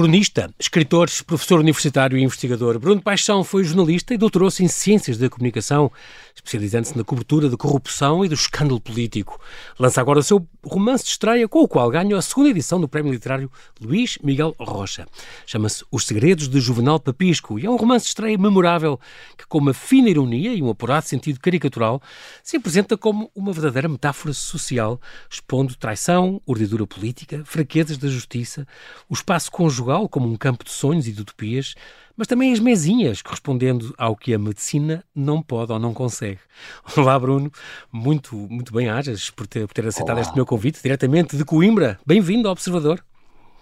cronista, escritor, professor universitário e investigador. Bruno Paixão foi jornalista e doutorou-se em Ciências da Comunicação, especializando-se na cobertura de corrupção e do escândalo político. Lança agora o seu romance de estreia, com o qual ganha a segunda edição do Prémio Literário Luís Miguel Rocha. Chama-se Os Segredos de Juvenal Papisco e é um romance de estreia memorável que, com uma fina ironia e um apurado sentido caricatural, se apresenta como uma verdadeira metáfora social, expondo traição, urdidura política, fraquezas da justiça, o espaço conjugal como um campo de sonhos e de utopias, mas também as mesinhas, correspondendo ao que a medicina não pode ou não consegue. Olá, Bruno. Muito, muito bem ajas por ter, por ter aceitado Olá. este meu convite, diretamente de Coimbra. Bem-vindo ao Observador.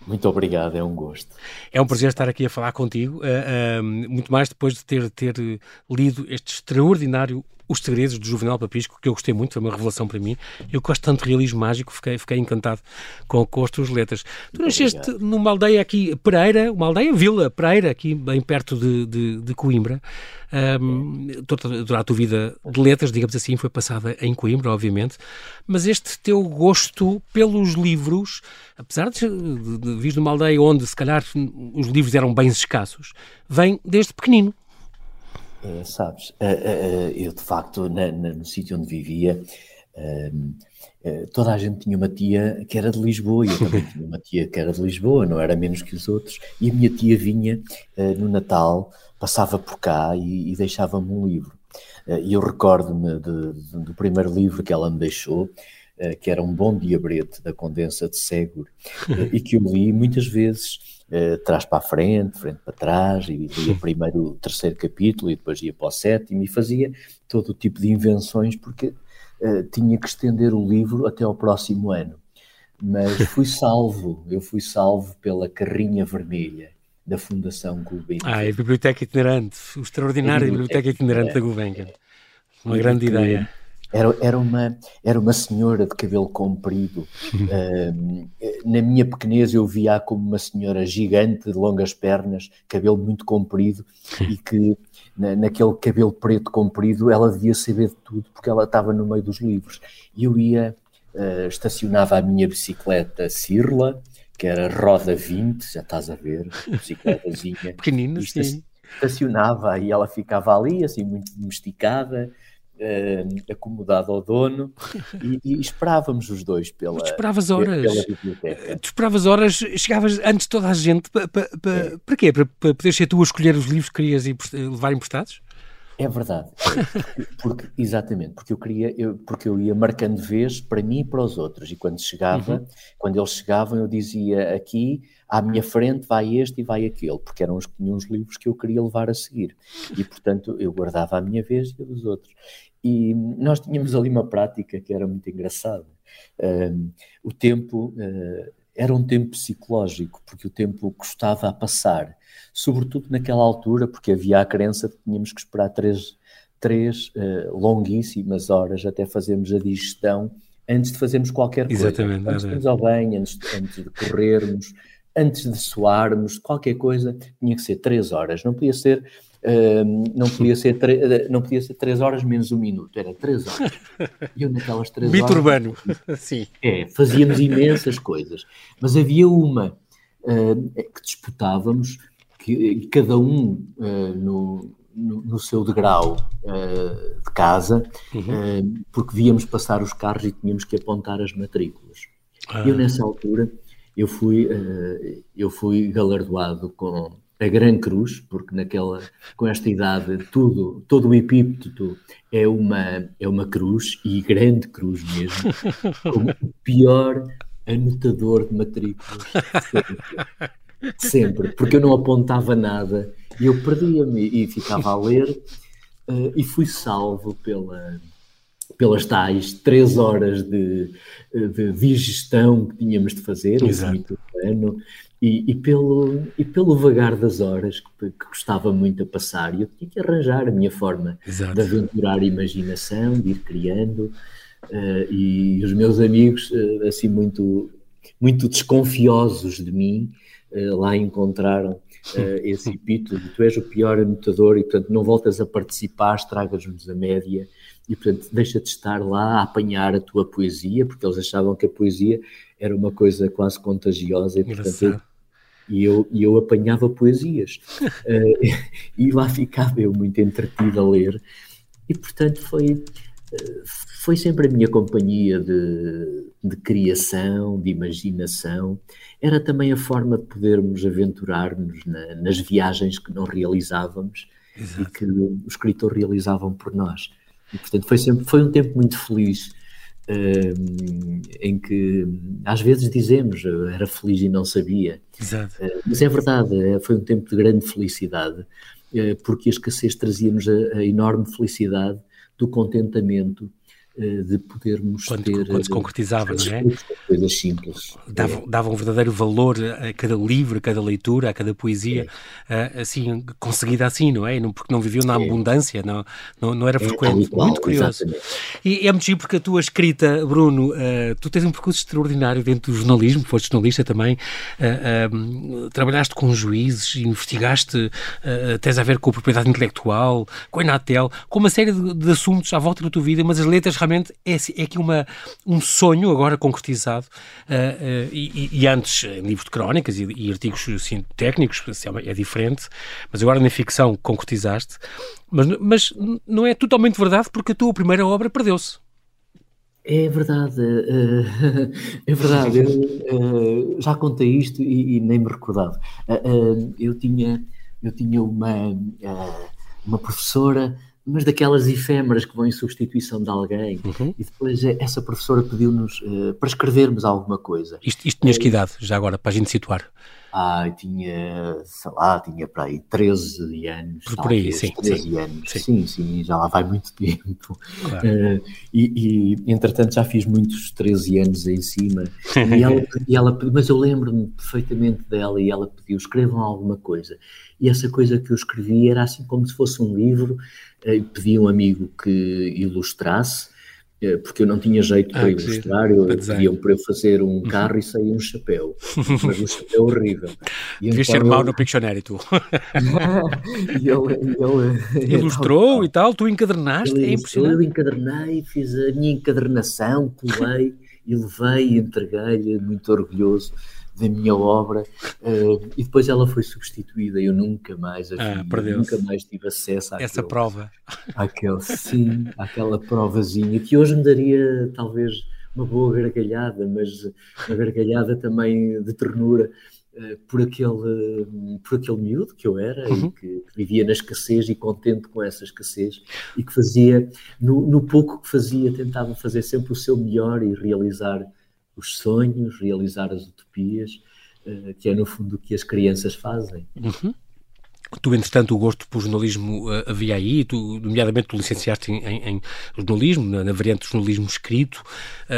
Muito obrigado, é um gosto. É um prazer estar aqui a falar contigo, uh, uh, muito mais depois de ter, ter lido este extraordinário os Segredos do Juvenal Papisco, que eu gostei muito, foi uma revelação para mim. Eu gosto tanto de realismo mágico, fiquei, fiquei encantado com, com as tuas letras. Tu nasceste numa aldeia aqui, Pereira, uma aldeia, Vila Pereira, aqui bem perto de, de, de Coimbra. Um, toda, a tua vida de letras, digamos assim, foi passada em Coimbra, obviamente, mas este teu gosto pelos livros, apesar de, de, de vir de uma aldeia onde se calhar os livros eram bem escassos, vem desde pequenino. É, sabes, uh, uh, eu de facto, na, na, no sítio onde vivia, toda a gente tinha uma tia que era de Lisboa e eu também tinha uma tia que era de Lisboa, não era menos que os outros, e a minha tia vinha no Natal, passava por cá e, e deixava-me um livro. E eu recordo-me do primeiro livro que ela me deixou, que era um bom diabrete da Condensa de Seguro, e que eu li muitas vezes uh, trás para a frente, frente para trás, e lia primeiro o terceiro capítulo e depois ia para o sétimo, e fazia todo o tipo de invenções, porque uh, tinha que estender o livro até ao próximo ano. Mas fui salvo, eu fui salvo pela carrinha vermelha da Fundação Gulbenkian. Ah, é a Biblioteca Itinerante, o extraordinário Biblioteca, Biblioteca Itinerante da Gulbenkian. Uma grande ideia. Era, era, uma, era uma senhora de cabelo comprido. Uh, na minha pequenez eu via como uma senhora gigante, de longas pernas, cabelo muito comprido, e que na, naquele cabelo preto comprido ela devia saber de tudo, porque ela estava no meio dos livros. E eu ia, uh, estacionava a minha bicicleta Cirla, que era roda 20, já estás a ver, bicicletazinha. Pequenina, sim. Estacionava e ela ficava ali, assim, muito domesticada uh, acomodado ao dono e, e, esperávamos os dois pela, esperavas horas. pela biblioteca. Tu esperavas horas, chegavas antes de toda a gente, para, para, é. para quê? Para, para poder ser tu a escolher os livros que querias levar emprestados? É verdade, porque, porque, exatamente, porque eu queria, eu, porque eu ia marcando vez para mim e para os outros, e quando chegava, uhum. quando eles chegavam, eu dizia aqui, à minha frente vai este e vai aquele, porque eram os que tinham os livros que eu queria levar a seguir, e portanto eu guardava a minha vez e a dos outros. E nós tínhamos ali uma prática que era muito engraçada. Um, o tempo uh, era um tempo psicológico, porque o tempo custava a passar, sobretudo naquela altura, porque havia a crença de que tínhamos que esperar três, três uh, longuíssimas horas até fazermos a digestão antes de fazermos qualquer coisa. Exatamente. Antes de irmos ao banho, antes antes de corrermos, antes de suarmos, qualquer coisa, tinha que ser três horas. Não podia ser não, podia ser não podia ser 3 horas menos um minuto, era 3 horas. E eu naquelas 3 Mito horas. urbano, sim. É, fazíamos imensas coisas. Mas havia uma uh, que disputávamos, que cada um uh, no, no, no, seu degrau uh, de casa, uhum. porque víamos passar os carros e tínhamos que apontar as matrículas. Ah. Eu, nessa altura, eu fui, eu fui galardoado com a Gran Cruz, porque naquela, com esta idade, tudo, todo o epípeto é uma, é uma cruz, e grande cruz mesmo, como o pior anotador de matrículas sempre. sempre, porque eu não apontava nada, e eu perdia-me e ficava a ler, uh, e fui salvo pela, pelas tais três horas de, de digestão que tínhamos de fazer, Exato. ano, e, e, pelo, e pelo vagar das horas que, que gostava muito a passar, eu tinha que arranjar a minha forma Exato. de aventurar a imaginação, de ir criando, uh, e os meus amigos, uh, assim, muito, muito desconfiosos de mim, uh, lá encontraram esse epíteto de tu és o pior anotador e, portanto, não voltas a participar, estragas-nos a média, e, portanto, deixa de estar lá a apanhar a tua poesia, porque eles achavam que a poesia era uma coisa quase contagiosa, e, portanto, e eu, e eu apanhava poesias. uh, e lá ficava eu muito entretido a ler. E, portanto, foi, foi sempre a minha companhia de, de criação, de imaginação. Era também a forma de podermos aventurar-nos na, nas viagens que não realizávamos Exato. e que o escritor realizavam por nós. E, portanto, foi sempre foi um tempo muito feliz. Uh, em que às vezes dizemos era feliz e não sabia. Exato. Uh, mas é verdade, foi um tempo de grande felicidade, porque a escassez trazia-nos a, a, enorme felicidade do contentamento eh, de podermos quando, ter. Quando se concretizava, não é? Coisas simples. Dava, é. dava um verdadeiro valor a cada livro, a cada leitura, a cada poesia, é. assim, conseguida assim, não é? Porque não viviam na abundância, não, não, não era é, frequente. Igual, muito curioso. E é muito giro porque a tua escrita, Bruno, uh, tu tens um percurso extraordinário dentro do jornalismo, foste jornalista também, uh, uh, trabalhaste com juízes, investigaste, uh, tens a ver com a propriedade intelectual, com a Inatel, com uma série de, de assuntos à volta da tua vida, mas as letras realmente é, é aqui uma, um sonho agora concretizado uh, uh, e, e, antes em livros de crónicas e, e artigos assim, técnicos é, diferente, mas agora na ficção concretizaste, mas, mas não é totalmente verdade porque a tua primeira obra perdeu-se. É verdade, uh, é verdade. Eu uh, já contei isto e, nem me recordava. Uh, eu tinha, eu tinha uma, uma professora mas daquelas efêmeras que vão em substituição de alguém. Uhum. E depois eh, essa professora pediu-nos uh, para escrevermos alguma coisa. Isto, isto tinhas que idade, já agora, para a gente situar? Ah, tinha, sei lá, tinha para aí 13 anos. Por, por aí, sim. 13 sim, anos, sim. sim, sim, já lá vai muito tempo. Claro. Uh, e, e, entretanto, já fiz muitos 13 anos em cima. e ela, e ela, mas eu lembro-me perfeitamente dela e ela pediu: escrevam alguma coisa. E essa coisa que eu escrevi era assim como se fosse um livro eh, pedi um amigo que ilustrasse, porque eu não tinha jeito ah, para ilustrar, eu, pediam para eu fazer um uhum. carro e sair um chapéu, mas um chapéu horrível. E Devias então, ser mau no Pictionary, tu. e ele, ele Ilustrou e tal, tu encadernaste, é impressionante. Eu encadernei, fiz a minha encadernação, colei e levei e entreguei-lhe, muito orgulhoso da minha obra uh, e depois ela foi substituída eu nunca mais ah, nunca mais tive acesso a essa prova àquele, sim, àquela provazinha que hoje me daria talvez uma boa gargalhada mas uma gargalhada também de ternura uh, por aquele por aquele miúdo que eu era uhum. e que, que, vivia na escassez e contente com essa escassez e que fazia no, no pouco que fazia tentava fazer sempre o seu melhor e realizar os sonhos, realizar as utopias, uh, que é no fundo o que as crianças fazem. Uhum. Tu, entretanto, o gosto por jornalismo uh, havia aí, tu, nomeadamente, tu licenciaste em, em, em jornalismo, na, na, variante de jornalismo escrito,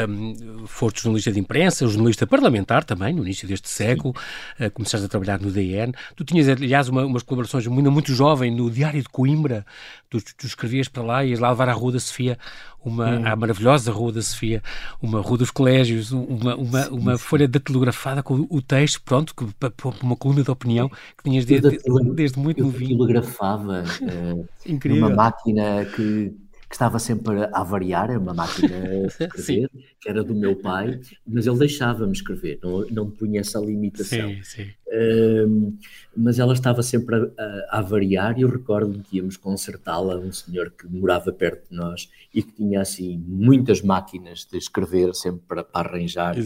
um, foste jornalista de imprensa, jornalista parlamentar também, no início deste século, uh, começaste a trabalhar no DN. Tu tinhas, aliás, uma, umas colaborações muito, muito jovem no Diário de Coimbra, tu, tu escrevias para lá e ias lá levar à Rua da Sofia uma, hum. a maravilhosa Rua da Sofia, uma Rua dos Colégios, uma, uma, uma folha datilografada com o texto, pronto, que, uma coluna de opinião que tinhas desde, desde muito novinho. datilografava uh, numa máquina que que estava sempre a variar, é uma máquina de escrever, que era do meu pai, mas ele deixava-me escrever, não, não punha essa limitação. Sim, sim. Um, mas ela estava sempre a, a, variar e eu recordo que íamos consertá-la, um senhor que morava perto de nós e que tinha assim muitas máquinas de escrever sempre para, para arranjar.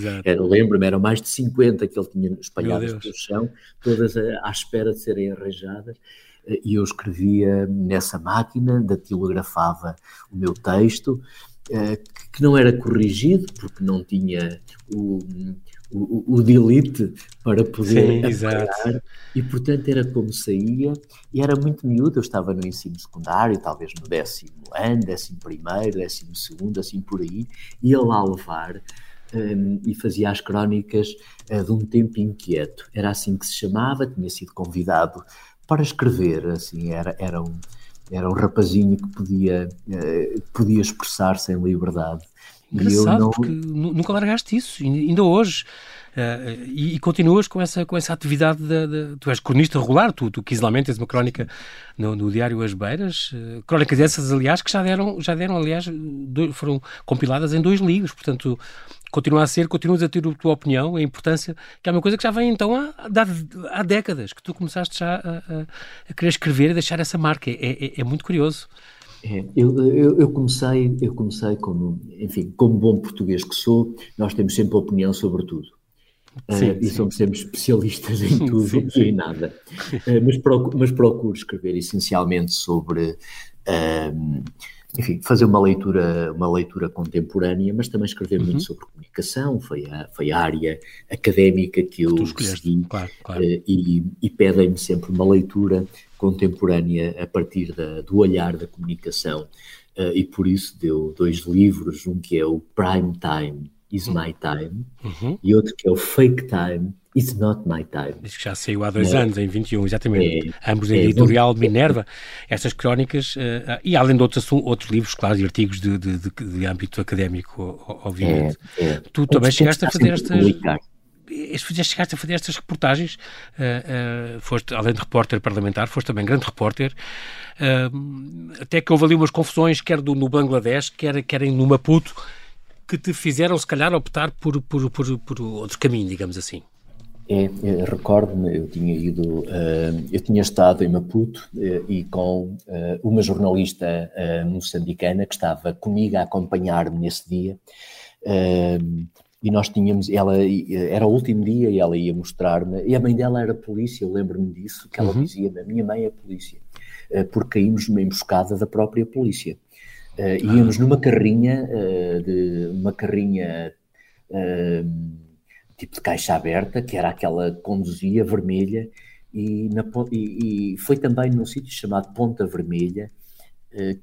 Lembro-me, eram mais de 50 que ele tinha espalhadas pelo chão, todas à espera de serem arranjadas e eu escrevia nessa máquina, datilografava o meu texto, eh, que não era corrigido, porque não tinha o, o, o delete para poder Sim, apagar, e portanto era como saía, e era muito miúdo, eu estava no ensino secundário, talvez no décimo ano, décimo primeiro, décimo segundo, assim por aí, ia lá levar um, e fazia as crónicas uh, de um tempo inquieto, era assim que se chamava, tinha sido convidado para escrever, assim, era, era, um, era um rapazinho que podia, uh, podia expressar-se em liberdade. Engraçado, não... porque nunca largaste isso, ainda hoje. Uh, e, e, continuas com essa, com essa atividade, de, de, tu és cronista regular, tu, tu quinzenalmente tens uma crónica no, no Diário As Beiras, uh, crónicas essas, aliás, que já deram, já deram aliás, dois, foram compiladas em dois livros, portanto, continua a ser, continuas a ter a tua opinião, a importância, que é uma coisa que já vem então há, há, há décadas, que tu começaste já a, a, a, querer escrever e deixar essa marca, é, é, é muito curioso. É, eu, eu, eu, comecei, eu comecei como, enfim, como bom português que sou, nós temos sempre opinião sobre tudo. Sim, uh, e somos sempre especialistas em tudo sim, e em nada. Uh, mas, procuro, mas procuro escrever essencialmente sobre, uh, enfim, fazer uma leitura, uma leitura contemporânea, mas também escrever uhum. muito sobre comunicação, foi a, foi a área académica que eu segui claro, claro. e, e pedem-me sempre uma leitura contemporânea a partir da, do olhar da comunicação. e por isso deu dois livros, um que é o Prime Time, Is My Time, uhum. e outro que é o Fake Time, It's Not My Time. Isso que já saiu há dois é. anos, em 21, exatamente. É. Ambos em é. editorial Minerva. Estas crónicas, uh, e além de outros, outros livros, claro, e artigos de, de, de, de âmbito académico, obviamente. É, é. Tu também chegaste a fazer estas. Chegaste a fazer estas reportagens, uh, uh, foste, além de repórter parlamentar, foste também grande repórter, até que houve ali umas confusões, quer do, no Bangladesh, quer, quer no Maputo, que te fizeram, se calhar, optar por, por, por, por outro caminho, digamos assim? É, é recordo-me, eu tinha ido, uh, eu tinha estado em Maputo uh, e com uh, uma jornalista moçambicana que estava comigo a acompanhar-me nesse dia e nós tínhamos, ela era o último dia e ela ia mostrar-me, e a mãe dela era polícia, eu lembro-me disso, que ela uhum. dizia, a minha mãe é polícia, porque caímos numa emboscada da própria polícia. Uh, íamos numa carrinha, uh, de, uma carrinha uh, tipo de caixa aberta, que era aquela que conduzia, vermelha, e, na, e, e foi também num sítio chamado Ponta Vermelha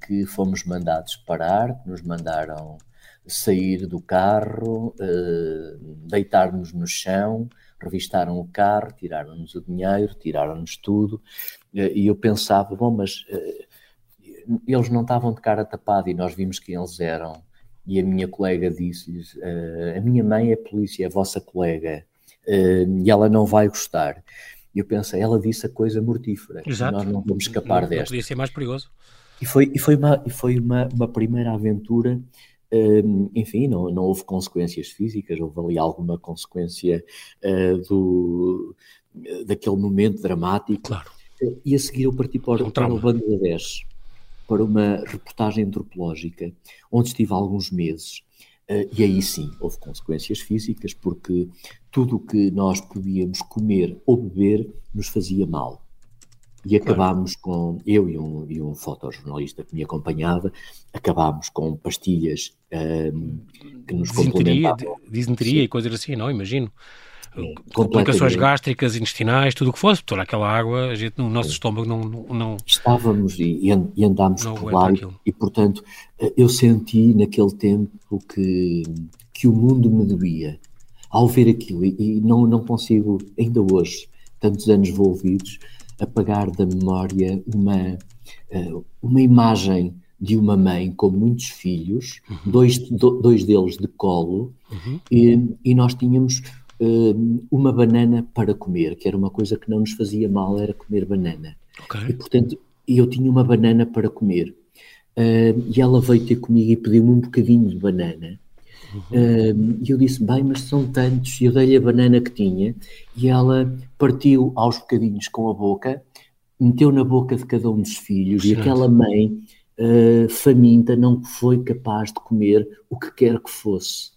que fomos mandados parar, nos mandaram sair do carro, deitar-nos no chão, revistaram o carro, tiraram-nos o dinheiro, tiraram-nos tudo, e eu pensava, bom, mas eles não estavam de cara tapada e nós vimos quem eles eram. E a minha colega disse-lhes: uh, A minha mãe é polícia, é a vossa colega, uh, e ela não vai gostar. E eu pensei: ela disse a coisa mortífera, Exato. nós não vamos escapar não, desta. Não podia ser mais perigoso. E foi, e foi, uma, e foi uma, uma primeira aventura. Uh, enfim, não, não houve consequências físicas, houve ali alguma consequência do, daquele momento dramático. Claro. E a seguir eu parti para, um para o Bangladesh para uma reportagem antropológica, onde estive há alguns meses. Uh, e aí sim houve consequências físicas, porque tudo o que nós podíamos comer ou beber nos fazia mal. E acabámos com, eu e um, e um fotojornalista que me acompanhava, acabámos com pastilhas um, ehm, que nos complementavam. Disenteria e coisas assim, não? Imagino. Complicações gástricas, intestinais, tudo o que fosse, toda aquela água, a gente, no nosso é. estômago não, não Estávamos e, e andámos por lá e, e, portanto, eu senti naquele tempo que, que o mundo me doía ao ver aquilo e, e não, não consigo, ainda hoje, tantos anos envolvidos, apagar da memória uma, eh, uma imagem de uma mãe com muitos filhos, uhum. dois, dois deles de colo, uhum. e, e, nós tínhamos uma banana para comer, que era uma coisa que não nos fazia mal, era comer banana. Okay. E portanto, eu tinha uma banana para comer. Uh, e ela veio ter comigo e pediu-me um bocadinho de banana. Uhum. Uh, e eu disse, bem, mas são tantos. E eu dei-lhe a banana que tinha e ela partiu aos bocadinhos com a boca, meteu na boca de cada um dos filhos certo. e aquela mãe uh, faminta não foi capaz de comer o que quer que fosse.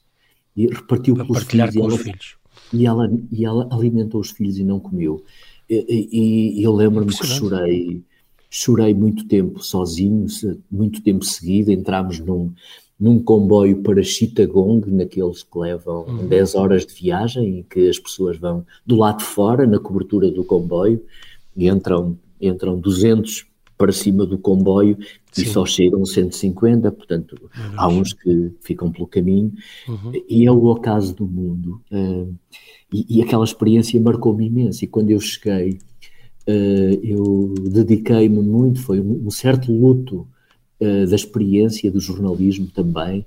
E repartiu para pelos filhos. Com os filhos e ela, e ela alimentou os filhos e não comeu. E, e, e eu lembro-me que chorei, chorei muito tempo sozinho, muito tempo seguido. Entramos num, num comboio para Chittagong, naqueles que levam uhum. 10 horas de viagem e que as pessoas vão do lado de fora, na cobertura do comboio, e entram, entram 200 para cima do comboio Sim. e só chegam 150, portanto, há uns que ficam pelo caminho, uhum. e é o ocaso do mundo. Uh, e, e, aquela experiência marcou-me imenso. E quando eu cheguei, uh, eu dediquei-me muito, foi um, um certo luto uh, da experiência do jornalismo também,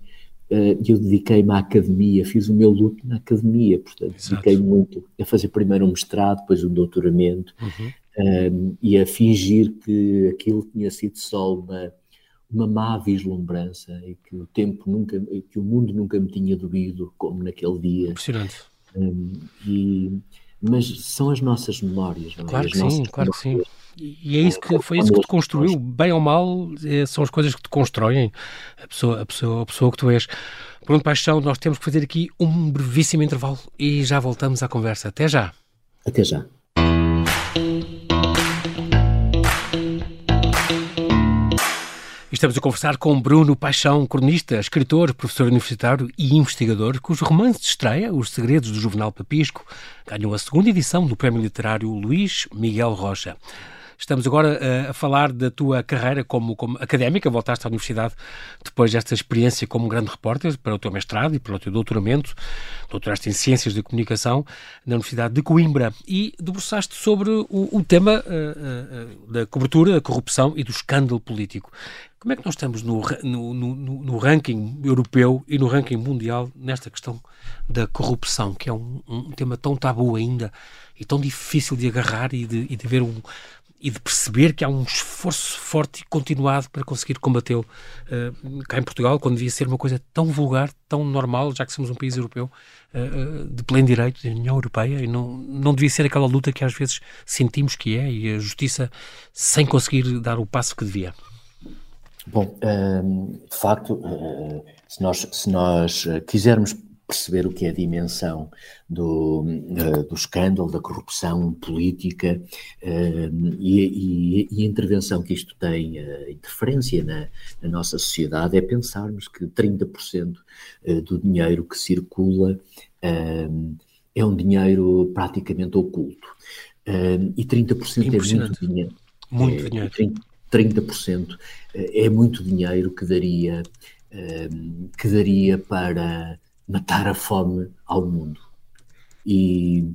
e eu dediquei-me à academia, fiz o meu luto na academia, portanto, dediquei-me muito a fazer primeiro um mestrado, depois um doutoramento, uhum. Um, e a fingir que aquilo tinha sido só uma, uma má vislumbrança e que o tempo nunca, que o mundo nunca me tinha doído como naquele dia. Impressionante. Um, e, mas são as nossas memórias, não é? Claro as que sim, claro que sim. E é isso que foi isso que te construiu, bem ou mal, é, são as coisas que te constroem a pessoa, a pessoa, a pessoa que tu és. Bruno Paixão, nós temos que fazer aqui um brevíssimo intervalo e já voltamos à conversa. Até já. Até já. Estamos a conversar com Bruno Paixão, cronista, escritor, professor universitário e investigador, cujo romance de estreia, Os Segredos do Juvenal Papisco, ganhou a segunda edição do Prémio Literário Luís Miguel Rocha. Estamos agora uh, a falar da tua carreira como, como académica, voltaste à universidade depois desta experiência como grande repórter para o teu mestrado e para o teu doutoramento, doutoraste em Ciências da Comunicação na Universidade de Coimbra e debruçaste sobre o, o tema uh, uh, da cobertura da corrupção e do escândalo político. Como é que nós estamos no, no, no, no, ranking europeu e no ranking mundial nesta questão da corrupção, que é um, um tema tão tabu ainda e tão difícil de agarrar e de, e de ver um, e de perceber que há um esforço forte e continuado para conseguir combatê-lo uh, cá em Portugal, quando devia ser uma coisa tão vulgar, tão normal, já que somos um país europeu uh, de pleno direito, da União Europeia, e não, não devia ser aquela luta que às vezes sentimos que é, e a justiça sem conseguir dar o passo que devia. Bom, de facto, se nós, se nós quisermos perceber o que é a dimensão do, uh, do escândalo, da corrupção política uh, e, e, e, a intervenção que isto tem, uh, interferência na, na, nossa sociedade, é pensarmos que 30% do dinheiro que circula é um dinheiro praticamente oculto. e 30% é muito dinheiro. Muito é, dinheiro. 30%, 30% é muito dinheiro que daria, que daria para matar a fome ao mundo. E,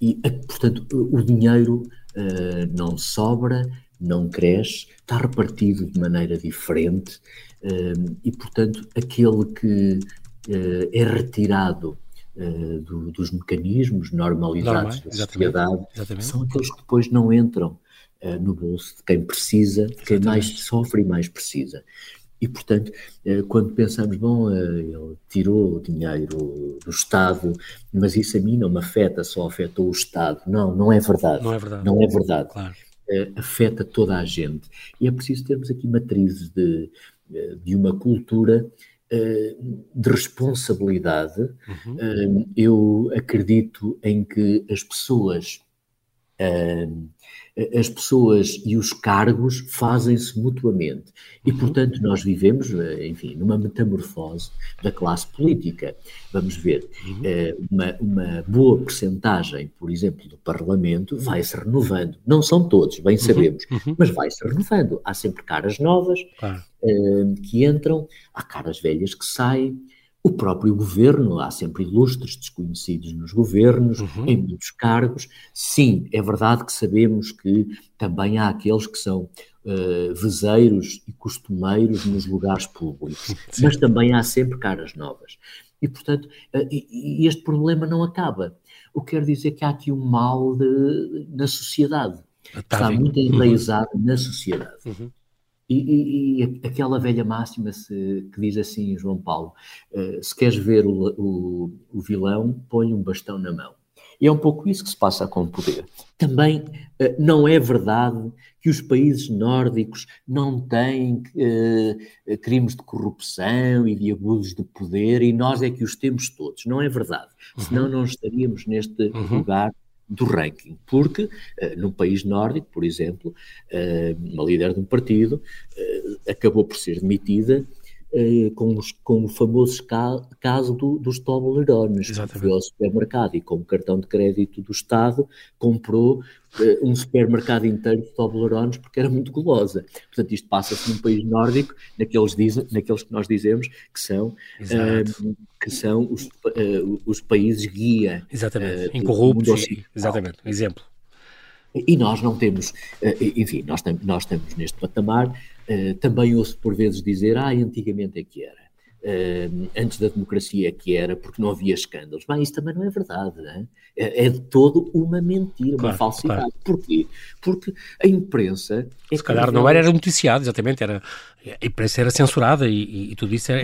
e portanto, o dinheiro uh, não sobra, não cresce, está repartido de maneira diferente uh, e, portanto, aquele que uh, é retirado do, dos mecanismos normalizados Normal, da sociedade exatamente. são aqueles que depois não entram no bolso de quem precisa, de quem mais sofre e mais precisa. E, portanto, eh, quando pensamos, bom, eh, ele tirou o dinheiro do Estado, mas isso a mim não me afeta, só afetou o Estado. Não, não é verdade. Não é verdade. Não é verdade. Claro. Eh, afeta toda a gente. E é preciso termos aqui matrizes de, de uma cultura de responsabilidade. Uhum. Eu acredito em que as pessoas as pessoas e os cargos fazem-se mutuamente. E, uhum. portanto, nós vivemos, eh, enfim, numa metamorfose da classe política. Vamos ver, uhum. Eh, uma, uma boa percentagem, por exemplo, do Parlamento vai-se renovando. Não são todos, bem uhum. sabemos, uhum. mas vai-se renovando. Há sempre caras novas. Eh, que entram, há caras velhas que saem. O próprio governo, há sempre ilustres desconhecidos nos governos, uhum. em muitos cargos. Sim, é verdade que sabemos que também há aqueles que são uh, vezeiros e costumeiros nos lugares públicos, Sim. mas também há sempre caras novas. E, portanto, uh, e, e este problema não acaba. O que quer dizer que há aqui um mal de, na sociedade. Está muito uhum. enraizado uhum. na sociedade. Uhum. E, e, e, aquela velha máxima se, que diz assim, João Paulo: uh, se queres ver o, o, o, vilão, põe um bastão na mão. E é um pouco isso que se passa com o poder. Também uh, não é verdade que os países nórdicos não têm uh, crimes de corrupção e de abusos de poder e nós é que os temos todos. Não é verdade. Uhum. Senão não estaríamos neste uhum. lugar do ranking, porque uh, num país nórdico, por exemplo, uh, uma líder de um partido uh, acabou por ser demitida com, os, com, o famoso ca, caso do, dos Toblerones, que foi ao supermercado e com o cartão de crédito do Estado comprou um supermercado inteiro de Toblerones porque era muito gulosa. Portanto, isto passa-se num país nórdico, naqueles, diz, naqueles que nós dizemos que são que são os, uh, os países guia. Exatamente, incorruptos, exatamente, exemplo. E nós não temos, enfim, nós, nós estamos neste patamar, também ouço por vezes dizer, ah, antigamente é que era. uh, antes da democracia que era porque não havia escândalos. Bem, isso também não é verdade, não é? É, é de todo uma mentira, claro, uma falsidade. Claro. Porquê? Porque a imprensa. É Se calhar não era, era noticiado, exatamente, era, a imprensa era censurada e, e, tudo isso era,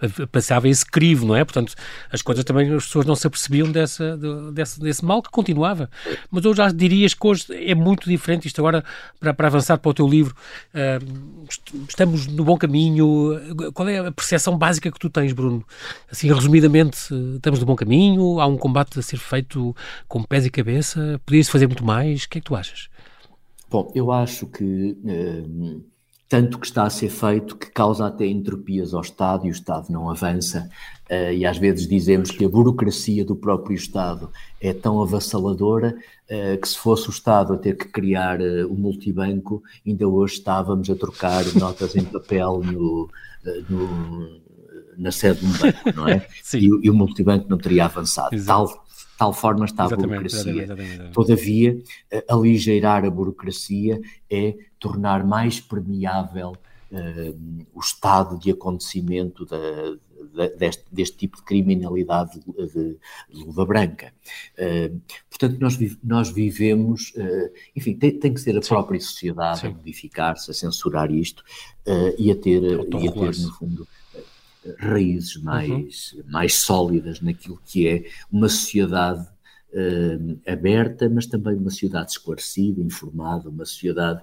era, passava esse crivo, não é? Portanto, as coisas também, as pessoas não se apercebiam dessa, desse, desse mal que continuava. Mas eu já dirias que hoje é muito diferente, isto agora, para, para avançar para o teu livro, uh, estamos no bom caminho. Qual é a percepção básica que tu tens, Bruno? Assim, resumidamente, estamos no bom caminho? Há um combate a ser feito com pés e cabeça? Podia-se fazer muito mais? O que é que tu achas? Bom, eu acho que uh, tanto que está a ser feito que causa até entropias ao Estado e o Estado não avança. Uh, e às vezes dizemos que a burocracia do próprio Estado é tão avassaladora uh, que se fosse o Estado a ter que criar o multibanco, ainda hoje estávamos a trocar notas em papel no, no, na sede de um banco, não é? E, e, o multibanco não teria avançado. Tal tal forma está a burocracia. Exatamente, exatamente. Todavia, aligeirar a burocracia é tornar mais permeável uh, o estado de acontecimento da, da, deste, deste, tipo de criminalidade de, de, de luva branca. Uh, portanto, nós, nós vivemos, uh, enfim, tem, tem, que ser a Sim. própria sociedade Sim. a modificar-se, a censurar isto e a ter, e a ter no fundo, raízes mais, uhum. mais sólidas naquilo que é uma sociedade uh, aberta, mas também uma sociedade esclarecida, informada, uma sociedade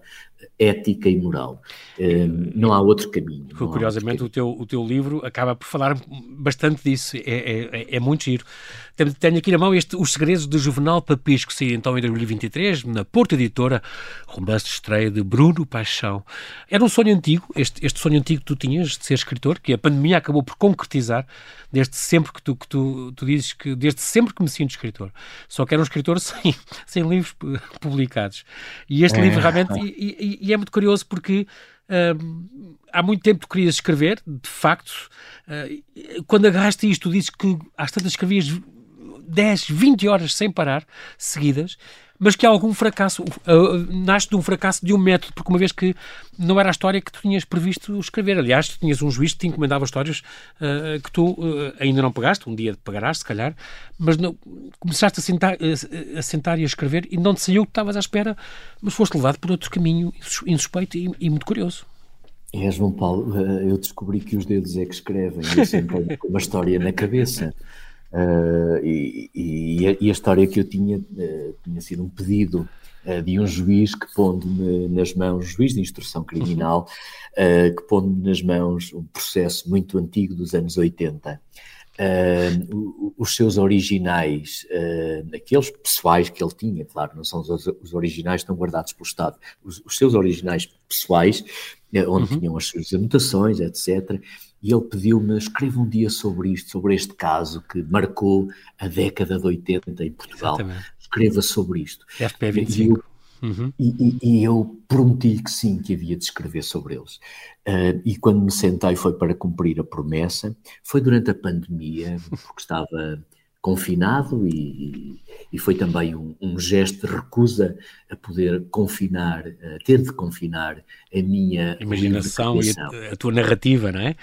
ética e moral. Uh, não há outro caminho. Curiosamente, outro caminho. O, teu, o teu livro acaba por falar bastante disso, é, é, é, é muito giro. Tenho, tenho aqui na mão este, Os Segredos de Juvenal Papisco, que saiu então em 2023, na Porta Editora, romance de estreia de Bruno Paixão. Era um sonho antigo, este, este sonho antigo que tu tinhas de ser escritor, que a pandemia acabou por concretizar, desde sempre que tu, que tu, tu dizes que, desde sempre que me sinto escritor. Só que era um escritor sem, sem livros publicados. E este é. livro realmente, e, e, e, é muito curioso porque hum, há muito tempo tu querias escrever, de facto, uh, quando agarraste isto, tu dizes que às tantas escrevias 10, 20 horas sem parar, seguidas, mas que algum fracasso, uh, nasce de um fracasso de um método, porque uma vez que não era a história que tu tinhas previsto escrever. Aliás, tu tinhas um juiz que te encomendava histórias uh, que tu uh, ainda não pagaste, um dia pagarás, se calhar, mas não, começaste a sentar, a, sentar e a escrever e não te saiu o que estavas à espera, mas foste levado por outro caminho insuspeito e, e muito curioso. É, João Paulo, eu descobri que os dedos é que escrevem, eu sempre com uma história na cabeça. Uh, e, e, a, e, a, história que eu tinha uh, tinha sido um pedido uh, de um juiz que pondo-me nas mãos, juiz de instrução criminal, que pondo-me nas mãos um processo muito antigo dos anos 80. os seus originais, aqueles pessoais que ele tinha, claro, não são os, os originais estão guardados pelo Estado, os, os seus originais pessoais, onde uhum. tinham as suas anotações, etc e ele pediu-me, escreva um dia sobre isto, sobre este caso que marcou a década de 80 em Portugal. Exatamente. Escreva sobre isto. FP25. E eu, uhum. e, e, e eu prometi que sim, que havia de escrever sobre eles. Uh, e quando me sentei foi para cumprir a promessa. Foi durante a pandemia, porque estava confinado e, e foi também um, um, gesto de recusa a poder confinar, a ter de confinar a minha imaginação e a, a, tua narrativa, não é?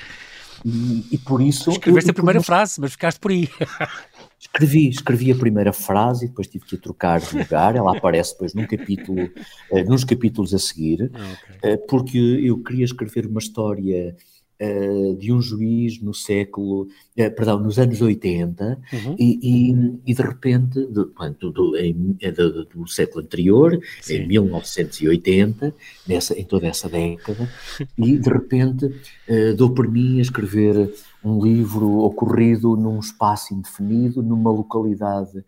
E, e por isso. Escreveste eu, a primeira frase, mas ficaste por aí. Escrevi, escrevi a primeira frase e depois tive que trocar de lugar. Ela aparece depois num capítulo, uh, nos capítulos a seguir, ah, okay. uh, porque eu queria escrever uma história uh, de um juiz no século, uh, perdão, nos anos 80 uhum. e, e, e, de repente, do, do, do, em, eh, do, do século anterior, Sim. em 1980, nessa, em toda essa década, e de repente uh, dou por mim a escrever um livro ocorrido num espaço indefinido, numa localidade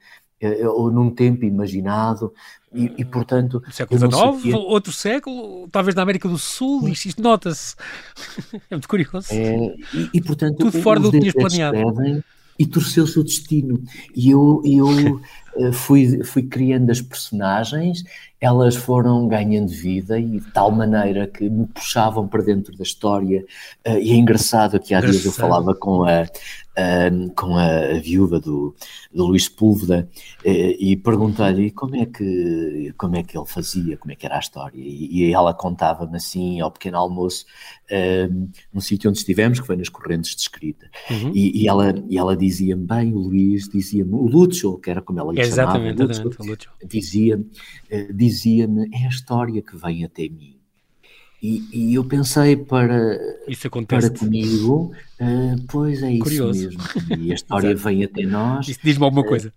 ou num tempo imaginado, e, e portanto. século XIX, outro século, talvez na América do Sul, isto, isto nota-se. é muito curioso. É, e, e, portanto. Tudo fora do que tinhas planeado. E torceu-se o destino. E eu, eu fui, fui criando as personagens, elas foram ganhando vida e de tal maneira que me puxavam para dentro da história. Uh, e é engraçado que há dias eu falava com a, com a viúva do, do Luís Púlveda e perguntei-lhe como é que como é que ele fazia, como é que era a história e, e ela contava-me assim ao pequeno almoço um, num sítio onde estivemos que foi nas correntes de escrita uhum. e, e, ela e ela dizia-me bem o Luís dizia-me o Lúcio que era como ela lhe é chamava exatamente, dizia uh, dizia-me é a história que vem até mim e, e, eu pensei para, para comigo, uh, pois é isso Curioso. mesmo. E a história vem até nós. Isso diz-me alguma uh, coisa.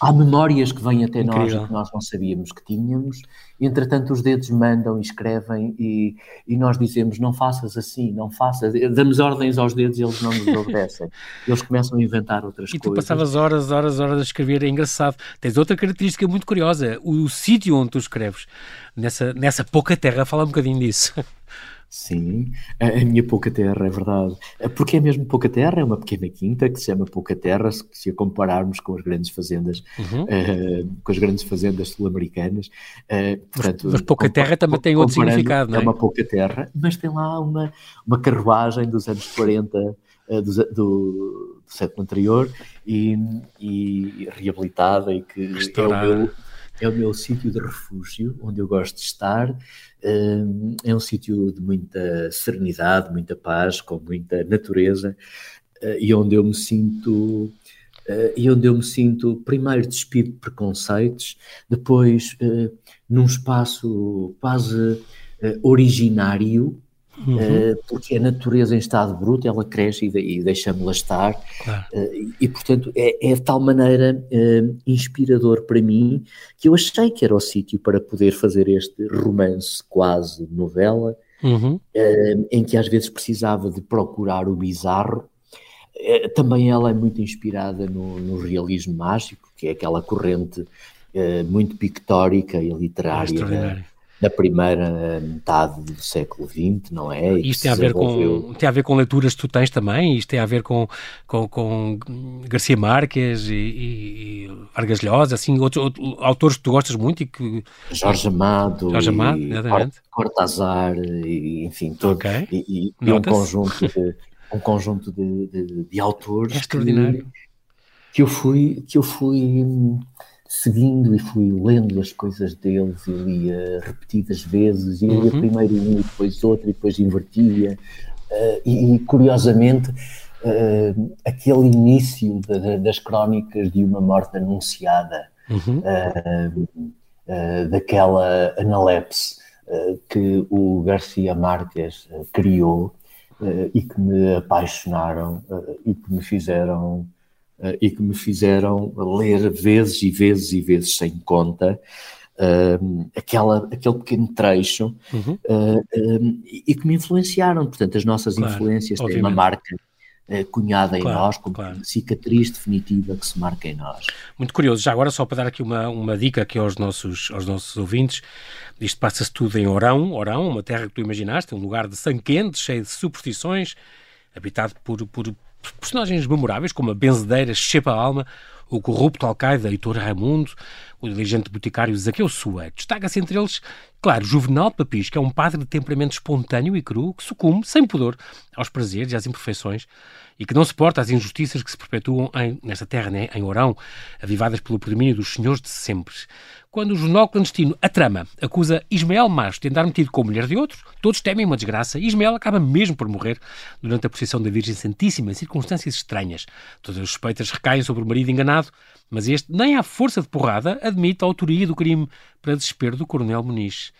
Há memórias que vêm até Incrível. nós que nós não sabíamos que tínhamos, entretanto os dedos mandam e escrevem e, e nós dizemos não faças assim, não faças, damos ordens aos dedos e eles não nos obedecem. eles começam a inventar outras e coisas. E tu passavas horas, horas, horas a escrever, é engraçado. Tens outra característica muito curiosa, o, o sítio onde tu escreves, nessa, nessa pouca terra, fala um bocadinho disso. Sim, a, minha pouca terra, é verdade. É porque é mesmo pouca terra, é uma pequena quinta que se chama pouca terra, se, a compararmos com as grandes fazendas, uhum. uh, com as grandes fazendas sul-americanas. Uh, portanto, mas, mas pouca terra também tem outro significado, não é? É uma pouca terra, mas tem lá uma, uma carruagem dos anos 40 uh, eh, do, do, século anterior e, e reabilitada e que é o meu é o meu sítio de refúgio, onde eu gosto de estar. É um sítio de muita serenidade, muita paz, com muita natureza eh, e onde eu me sinto eh, e onde eu me sinto primeiro despido de preconceitos, depois eh, num espaço quase originário Uhum. Uh, porque a natureza em estado bruto ela cresce e, e deixa-me-la estar, claro. uh, e, portanto é, é, de tal maneira uh, inspirador para mim que eu achei que era o sítio para poder fazer este romance quase novela, uhum. em que às vezes precisava de procurar o bizarro. também ela é muito inspirada no, no realismo mágico, que é aquela corrente muito pictórica e literária da primeira metade do século XX, não é? E Isto tem a, ver com, tem a ver com leituras que tu tens também? Isto tem a ver com, com, com Garcia Marques e, e, e Vargas Llosa, assim, outros, outros, autores que tu gostas muito e que... Jorge Amado, Jorge Amado e Cortázar, e, enfim, todo, okay. e, e um conjunto de, um conjunto de, de, de autores é extraordinário. Que, que eu fui, que eu fui seguindo e fui lendo as coisas deles e lia repetidas vezes, e lia uhum. primeiro um e depois outro e depois invertia. Uh, e, curiosamente, uh, aquele início de, de, das crónicas de uma morte anunciada, uhum. uh, daquela analepse que o Garcia Marques criou e que me apaixonaram e que me fizeram e que me fizeram ler vezes e vezes e vezes sem conta uh, aquela, aquele pequeno trecho uhum. uh, e que me influenciaram. Portanto, as nossas claro, influências obviamente. têm uma marca cunhada em claro, nós, como claro. cicatriz definitiva que se marca em nós. Muito curioso. Já agora, só para dar aqui uma, uma dica aqui aos nossos, aos nossos ouvintes, isto passa-se tudo em Orão, Orão, uma terra que tu imaginaste, um lugar de sangue quente, cheio de superstições, habitado por, por personagens memoráveis, como a benzedeira Chepa Alma, o corrupto alcaide Heitor Raimundo, o diligente boticário Zaqueu Sué. Destaca-se entre eles, claro, Juvenal Papis, que é um padre de temperamento espontâneo e cru, que sucumbe, sem pudor, aos prazeres e às imperfeições, e que não suporta as injustiças que se perpetuam em, nesta terra, né, em Orão, avivadas pelo predomínio dos senhores de sempre. Quando o jornal clandestino A Trama acusa Ismael Macho de andar metido com a mulher de outro, todos temem uma desgraça e Ismael acaba mesmo por morrer durante a procissão da Virgem Santíssima em circunstâncias estranhas. Todas as suspeitas recaem sobre o marido enganado, mas este, nem à força de porrada, admite a autoria do crime para desespero do Coronel Muniz.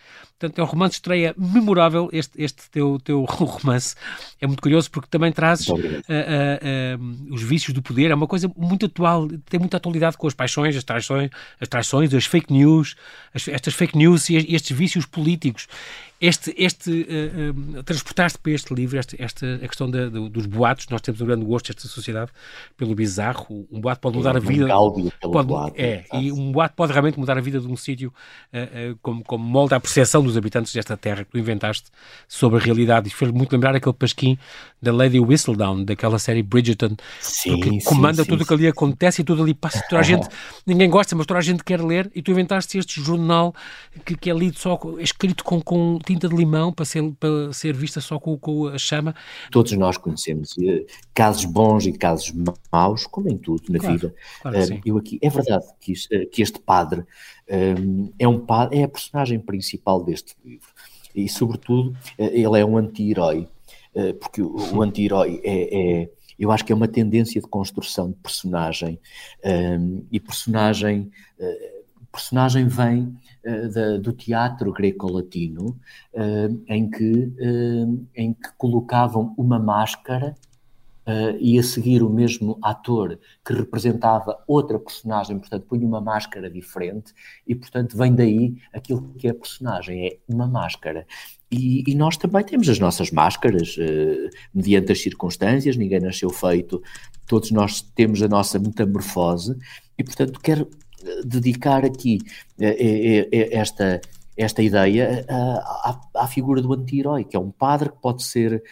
Portanto, é um romance de estreia memorável, este, este teu, teu romance. É muito curioso porque também trazes uh, uh, uh, os vícios do poder, é uma coisa muito atual, tem muita atualidade com as paixões, as traições, as, traições, as fake news, as, estas fake news e estes vícios políticos este, este uh, uh, transportaste para este livro esta, esta a questão da, dos boatos, nós temos um grande gosto desta sociedade pelo bizarro, um boato pode mudar a vida pode, boato, é, e um boato pode realmente mudar a vida de um sítio uh, como, como molda a percepção dos habitantes desta terra que tu inventaste sobre a realidade. Isto fez muito lembrar aquele pasquim da Lady Whistledown, daquela série Bridgerton, sim, que comanda sim, tudo o que ali acontece e tudo ali passa. Toda a gente, ninguém gosta, mas toda a gente quer ler. E tu inventaste este jornal que, que é lido só, é escrito com, com tinta de limão para ser, para ser vista só com, com a chama. Todos nós conhecemos eh, casos bons e casos maus, como em tudo na claro, vida. Claro uh, eu aqui, é verdade que, uh, que este padre um, é um é a personagem principal deste livro e sobretudo uh, ele é um anti-herói porque o, o anti-herói é, é, eu acho que é uma tendência de construção de personagem um, e personagem personagem vem uh, da, do teatro greco-latino, uh, em, que, uh, em que colocavam uma máscara e a seguir o mesmo ator que representava outra personagem, portanto, punha uma máscara diferente e, portanto, vem daí aquilo que é a personagem, é uma máscara. E, e, nós também temos as nossas máscaras, uh, mediante as circunstâncias, ninguém nasceu feito, todos nós temos a nossa metamorfose, e portanto quero dedicar aqui eh, eh, eh, esta, esta ideia à, à, figura do anti-herói, que é um padre que pode ser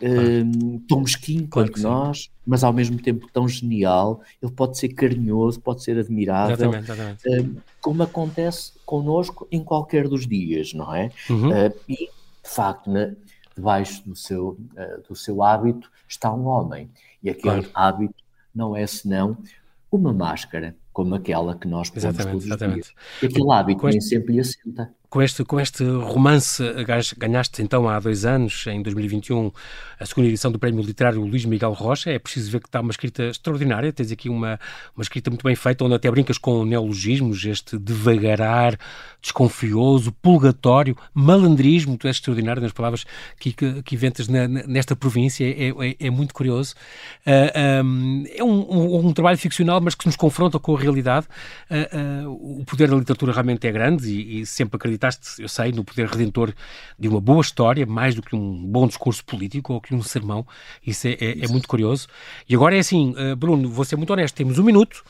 um, tão mesquinho claro quanto nós, mas ao mesmo tempo tão genial, ele pode ser carinhoso, pode ser admirável, exatamente, exatamente. Um, como acontece connosco em qualquer dos dias, não é? Uhum. Uh, e, de facto, debaixo do seu, uh, do seu hábito está um homem, e aquele claro. hábito não é senão uma máscara como aquela que nós pomos exatamente, exatamente. Aquele hábito nem sempre lhe assenta. Com este, com este romance, ganhaste então há dois anos, em 2021, a segunda edição do Prémio Literário Luís Miguel Rocha. É preciso ver que está uma escrita extraordinária. Tens aqui uma, uma escrita muito bem feita, onde até brincas com neologismos, este devagarar, desconfioso, pulgatório, malandrismo. Tu és extraordinário nas palavras que, que, que inventas na, nesta província. É, é, é muito curioso. Uh, um, é um, um, um, trabalho ficcional, mas que nos confronta com a realidade. Uh, uh, o poder da literatura realmente é grande e, e sempre acredito acreditaste, eu sei, no poder redentor de uma boa história, mais do que um bom discurso político ou que um sermão. Isso é, é, é muito curioso. E agora é assim, uh, Bruno, vou ser muito honesto, temos um minuto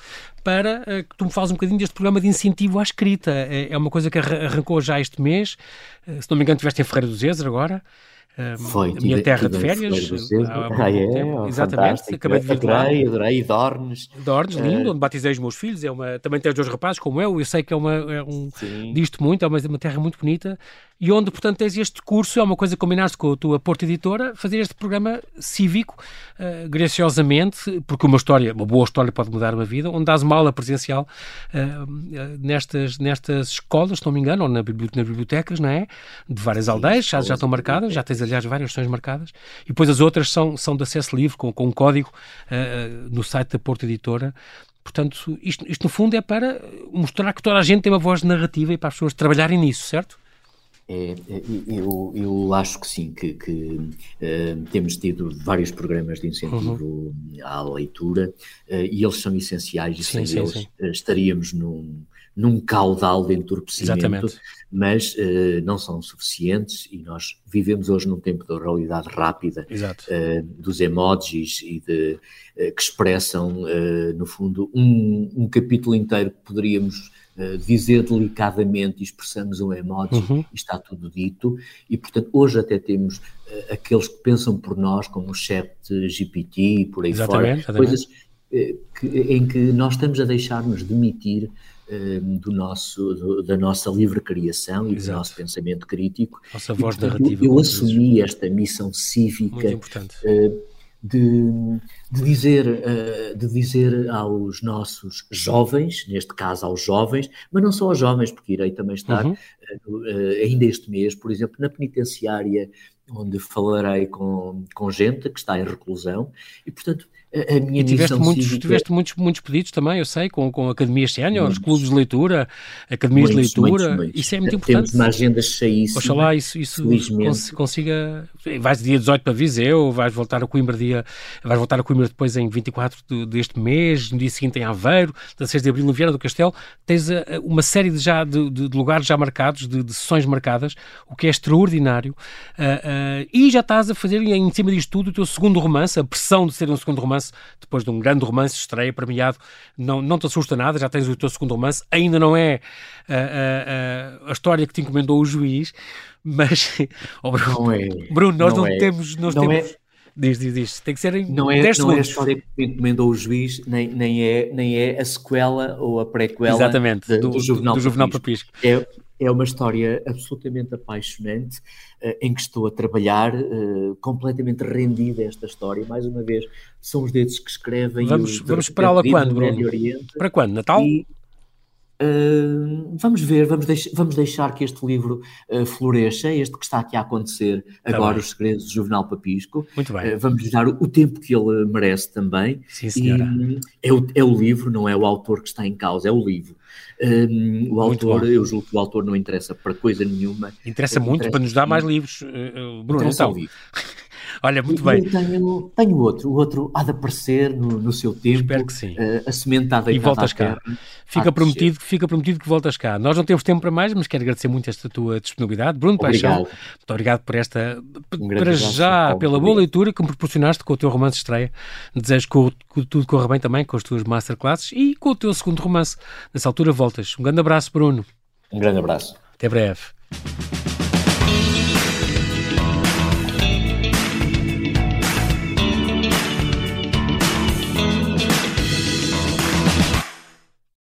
para uh, que tu me fales um bocadinho deste programa de incentivo à escrita. É, é uma coisa que arrancou já este mês. Uh, se não me engano, estiveste em Ferreira do Zezer agora. Foi, a minha terra de férias. Ah, é, Exatamente, acabei de vir adorei, lá. Adorei, Dornes. Dornes, lindo, uh, onde batizei os meus filhos. É uma, também tem os dois rapazes, como eu. Eu sei que é uma, é um, disto muito, é uma, uma terra muito bonita e onde, portanto, tens este curso, é uma coisa que combinaste com a tua Porta Editora, fazer este programa cívico, uh, graciosamente, porque uma história, uma boa história pode mudar uma vida, onde dás uma aula presencial uh, nestas, nestas escolas, se não me engano, ou na nas bibliotecas, não é? De várias Sim, aldeias, já, já estão marcadas, já tens, aliás, várias sessões marcadas, e depois as outras são, são de acesso livre, com, com um código uh, no site da Porta Editora, Portanto, isto, isto no fundo é para mostrar que toda a gente tem uma voz narrativa e para as pessoas trabalharem nisso, certo? É, eu, eu acho que sim, que, que uh, temos tido vários programas de incentivo uhum. à leitura uh, e eles são essenciais e sim, sem sim, eles sim. Uh, estaríamos num, num caudal de entorpecimento, Exatamente. mas não são suficientes e nós vivemos hoje num tempo da realidade rápida, dos emojis e de, que expressam, no fundo, um, um capítulo inteiro que poderíamos eh, dizer delicadamente e expressamos um emoji uhum. está tudo dito. E, portanto, hoje até temos uh, aqueles que pensam por nós, como o chat GPT e por aí exatamente, fora, exatamente. coisas uh, que, em que nós estamos a deixar-nos demitir do nosso, do, da nossa livre criação e Exato. do nosso pensamento crítico. Nossa voz e, portanto, narrativa. Eu, eu assumi esta missão cívica uh, de, de, dizer, uh, de dizer aos nossos jovens, neste caso aos jovens, mas não só aos jovens, porque irei também estar uhum. uh, ainda este mês, por exemplo, na penitenciária, onde falarei com, com gente que está em reclusão, e portanto a minha e tiveste muitos, cívica... tiveste muitos, muitos pedidos também, eu sei, com, com academias séniores, clubes de leitura, academias muitos, de leitura, muitos, muitos. isso é muito importante. Temos uma agenda cheíssima. Oxalá isso, isso cons consiga... Vais dia 18 para Viseu, vais voltar a Coimbra dia... Vais voltar a Coimbra depois em 24 de, deste mês, no dia seguinte em Aveiro, 16 de Abril no Viana do Castelo, tens uma série de, já, de, de, lugares já marcados, de, de, sessões marcadas, o que é extraordinário, uh, uh, e já estás a fazer em cima disto tudo o teu segundo romance, a pressão de ser um segundo romance, romance, depois de um grande romance, estreia, premiado, não, não te assusta nada, já tens o teu segundo romance, ainda não é a, a, a história que te encomendou o juiz, mas... Oh, Bruno, não é, Bruno, nós não, não é. temos... Nós não temos é. Diz, diz, diz. Tem que ser em não é, 10 não é a história que encomendou o juiz, nem, nem, é, nem é a sequela ou a Exatamente, de, do, do, Juvenal, do Juvenal Papisco. É, é uma história absolutamente apaixonante uh, em que estou a trabalhar, uh, completamente rendida a esta história. Mais uma vez, são os dedos que escrevem. Vamos, vamos para la quando, Bruno? Para quando? Natal? E, Uh, vamos ver, vamos, deix vamos deixar que este livro uh, floresça, este que está aqui a acontecer tá agora, bem. Os Segredos do Jornal Papisco. Muito bem. Uh, vamos dar o, o, tempo que ele merece também. Sim, senhora. E, é, o, é o livro, não é o autor que está em causa, é o livro. Um, o autor, eu julgo que o autor não interessa para coisa nenhuma. Interessa muito interessa para nos dar mais livros, Bruno. Então. Olha, muito bem. Eu tenho, tenho outro, o outro há de aparecer no, no seu tempo. Espero que sim. Uh, a semente há E voltas cá. Fica prometido, fica prometido que voltas cá. Nós não temos tempo para mais, mas quero agradecer muito esta tua disponibilidade. Bruno obrigado. Paixão, muito obrigado por esta, um para já, pela boa leitura que me proporcionaste com o teu romance de estreia. Desejo que, que tudo corra bem também com as tuas masterclasses e com o teu segundo romance. Nessa altura voltas. Um grande abraço, Bruno. Um grande abraço. Até breve.